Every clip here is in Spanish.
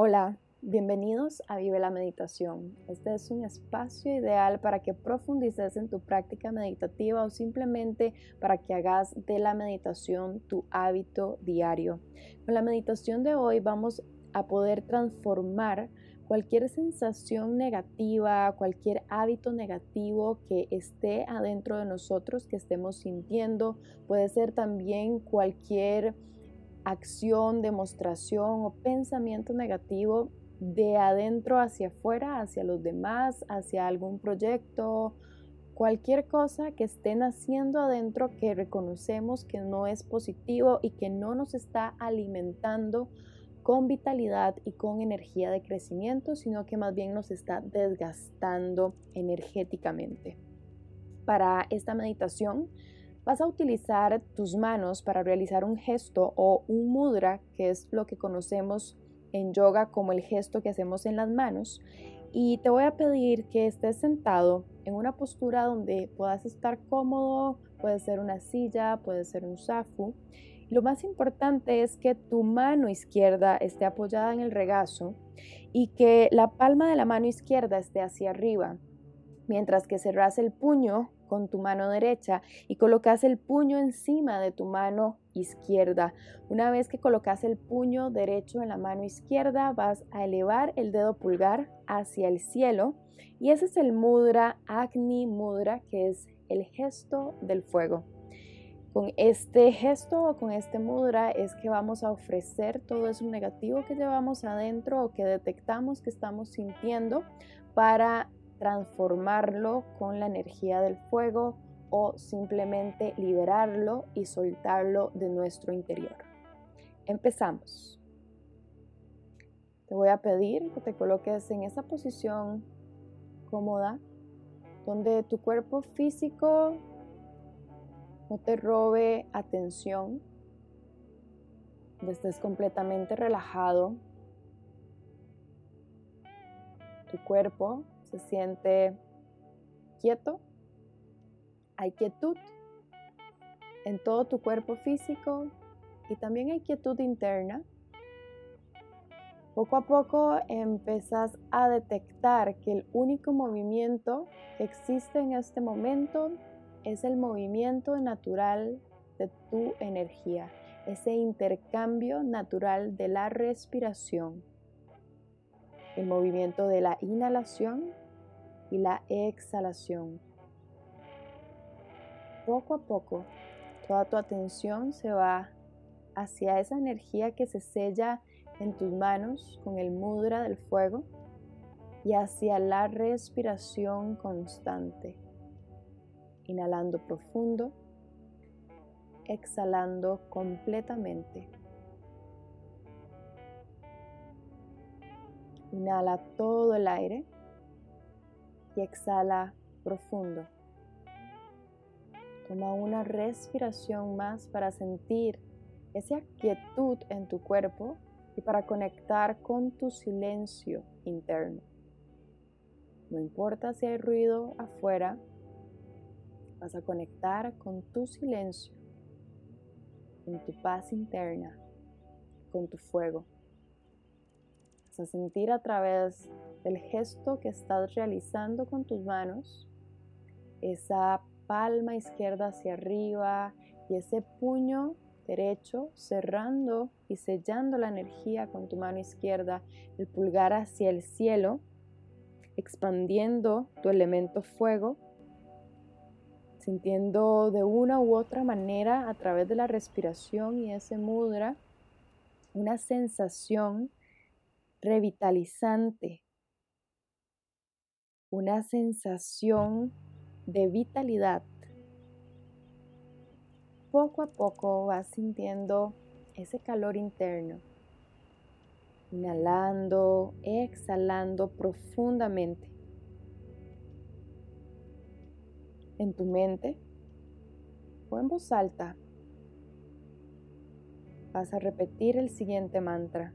Hola, bienvenidos a Vive la Meditación. Este es un espacio ideal para que profundices en tu práctica meditativa o simplemente para que hagas de la meditación tu hábito diario. Con la meditación de hoy vamos a poder transformar cualquier sensación negativa, cualquier hábito negativo que esté adentro de nosotros, que estemos sintiendo. Puede ser también cualquier acción, demostración o pensamiento negativo de adentro hacia afuera, hacia los demás, hacia algún proyecto, cualquier cosa que estén haciendo adentro que reconocemos que no es positivo y que no nos está alimentando con vitalidad y con energía de crecimiento, sino que más bien nos está desgastando energéticamente. Para esta meditación vas a utilizar tus manos para realizar un gesto o un mudra, que es lo que conocemos en yoga como el gesto que hacemos en las manos. Y te voy a pedir que estés sentado en una postura donde puedas estar cómodo, puede ser una silla, puede ser un zafu. Lo más importante es que tu mano izquierda esté apoyada en el regazo y que la palma de la mano izquierda esté hacia arriba, mientras que cerras el puño con tu mano derecha y colocas el puño encima de tu mano izquierda. Una vez que colocas el puño derecho en la mano izquierda, vas a elevar el dedo pulgar hacia el cielo y ese es el mudra Agni Mudra, que es el gesto del fuego. Con este gesto o con este mudra es que vamos a ofrecer todo eso negativo que llevamos adentro o que detectamos que estamos sintiendo para transformarlo con la energía del fuego o simplemente liberarlo y soltarlo de nuestro interior. Empezamos. Te voy a pedir que te coloques en esa posición cómoda donde tu cuerpo físico no te robe atención, donde estés completamente relajado. Tu cuerpo se siente quieto, hay quietud en todo tu cuerpo físico y también hay quietud interna. Poco a poco empezás a detectar que el único movimiento que existe en este momento es el movimiento natural de tu energía, ese intercambio natural de la respiración el movimiento de la inhalación y la exhalación. Poco a poco, toda tu atención se va hacia esa energía que se sella en tus manos con el mudra del fuego y hacia la respiración constante. Inhalando profundo, exhalando completamente. Inhala todo el aire y exhala profundo. Toma una respiración más para sentir esa quietud en tu cuerpo y para conectar con tu silencio interno. No importa si hay ruido afuera, vas a conectar con tu silencio, con tu paz interna, con tu fuego a sentir a través del gesto que estás realizando con tus manos, esa palma izquierda hacia arriba y ese puño derecho cerrando y sellando la energía con tu mano izquierda, el pulgar hacia el cielo, expandiendo tu elemento fuego, sintiendo de una u otra manera a través de la respiración y ese mudra una sensación revitalizante, una sensación de vitalidad. Poco a poco vas sintiendo ese calor interno, inhalando, exhalando profundamente. En tu mente o en voz alta vas a repetir el siguiente mantra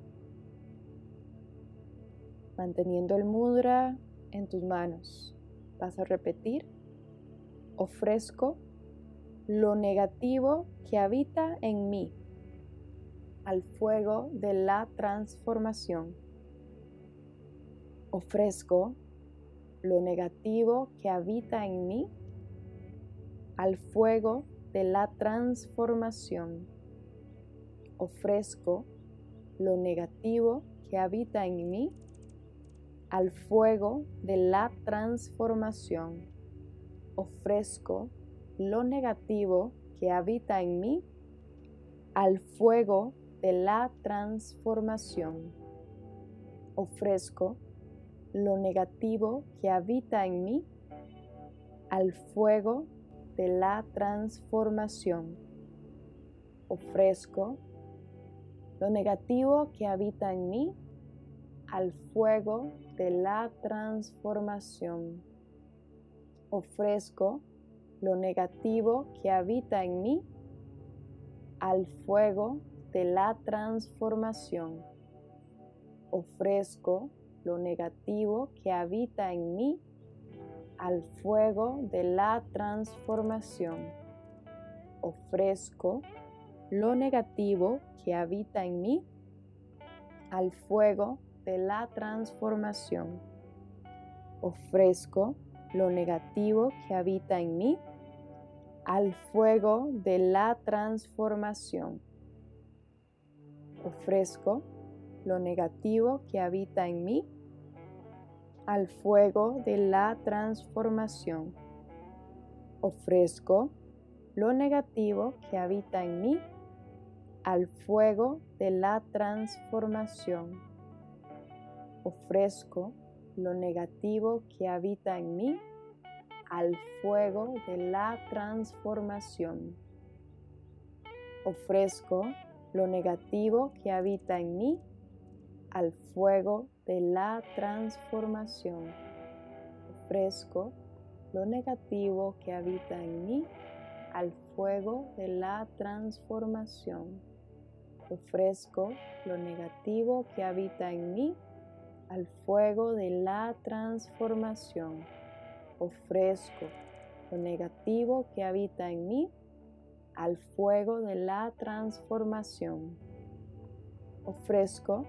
manteniendo el mudra en tus manos. Vas a repetir, ofrezco lo negativo que habita en mí al fuego de la transformación. Ofrezco lo negativo que habita en mí al fuego de la transformación. Ofrezco lo negativo que habita en mí al fuego de la transformación. Ofrezco lo negativo que habita en mí al fuego de la transformación. Ofrezco lo negativo que habita en mí al fuego de la transformación. Ofrezco lo negativo que habita en mí al fuego de la transformación. Ofrezco lo negativo que habita en mí al fuego de la transformación. Ofrezco lo negativo que habita en mí al fuego de la transformación. Ofrezco lo negativo que habita en mí al fuego de la transformación. Ofrezco lo negativo que habita en mí al fuego de la transformación. Ofrezco lo negativo que habita en mí al fuego de la transformación. Ofrezco lo negativo que habita en mí al fuego de la transformación. Ofrezco lo negativo que habita en mí al fuego de la transformación. Ofrezco lo negativo que habita en mí al fuego de la transformación. Ofrezco lo negativo que habita en mí al fuego de la transformación. Ofrezco lo negativo que habita en mí al fuego de la transformación. Ofrezco lo negativo que habita en mí al fuego de la transformación. Ofrezco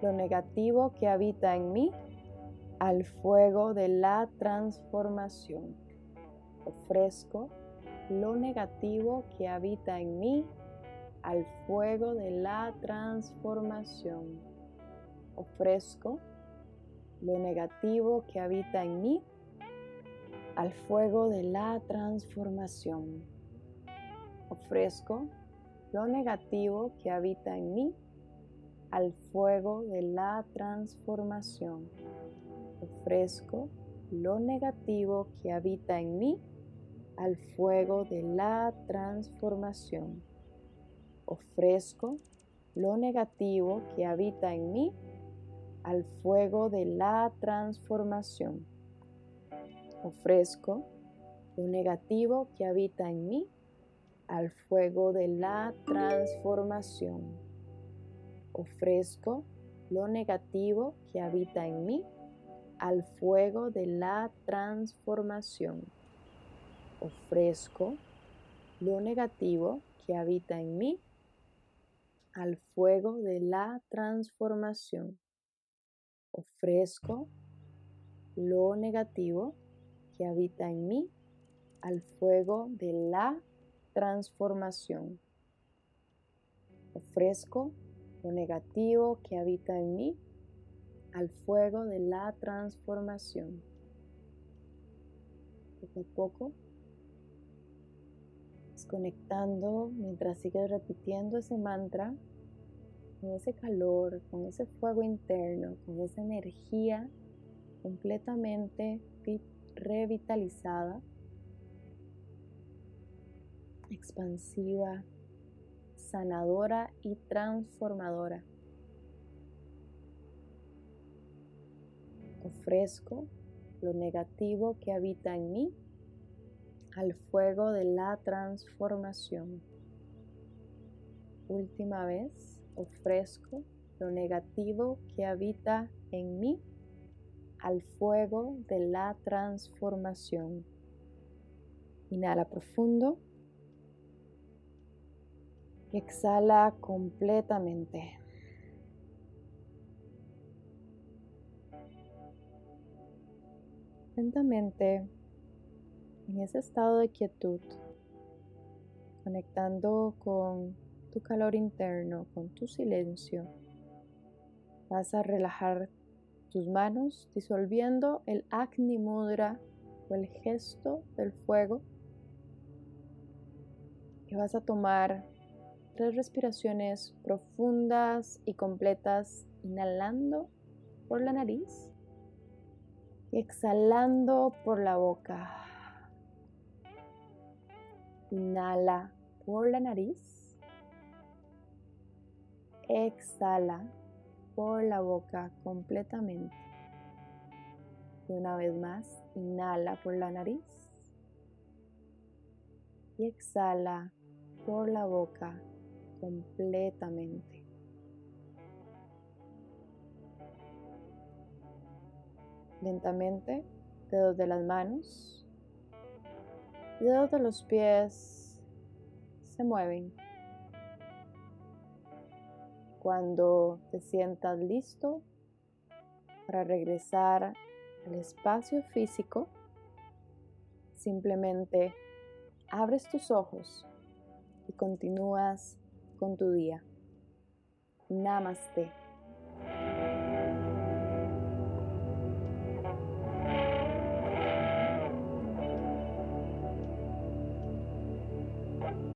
lo negativo que habita en mí al fuego de la transformación. Ofrezco lo negativo que habita en mí al fuego de la transformación. Ofrezco lo negativo que habita en mí al fuego de la transformación. Ofrezco lo negativo que habita en mí al fuego de la transformación. Ofrezco lo negativo que habita en mí al fuego de la transformación. Ofrezco lo negativo que habita en mí al fuego de la transformación. Ofrezco lo negativo que habita en mí al fuego de la transformación ofrezco lo negativo que habita en mí al fuego de la transformación. Ofrezco lo negativo que habita en mí al fuego de la transformación. Ofrezco lo negativo que habita en mí al fuego de la transformación. Ofrezco lo negativo que habita en mí al fuego de la transformación. Poco a poco, desconectando mientras sigues repitiendo ese mantra, con ese calor, con ese fuego interno, con esa energía completamente revitalizada, expansiva, sanadora y transformadora. Ofrezco lo negativo que habita en mí al fuego de la transformación. Última vez, ofrezco lo negativo que habita en mí al fuego de la transformación. Inhala profundo. Exhala completamente. Lentamente, en ese estado de quietud, conectando con tu calor interno, con tu silencio, vas a relajar tus manos disolviendo el Agni Mudra o el gesto del fuego y vas a tomar tres respiraciones profundas y completas, inhalando por la nariz y exhalando por la boca. Inhala por la nariz. Exhala por la boca completamente. Y una vez más, inhala por la nariz. Y exhala por la boca completamente. Lentamente, dedos de las manos dedos de los pies se mueven. Cuando te sientas listo para regresar al espacio físico, simplemente abres tus ojos y continúas con tu día. Namaste.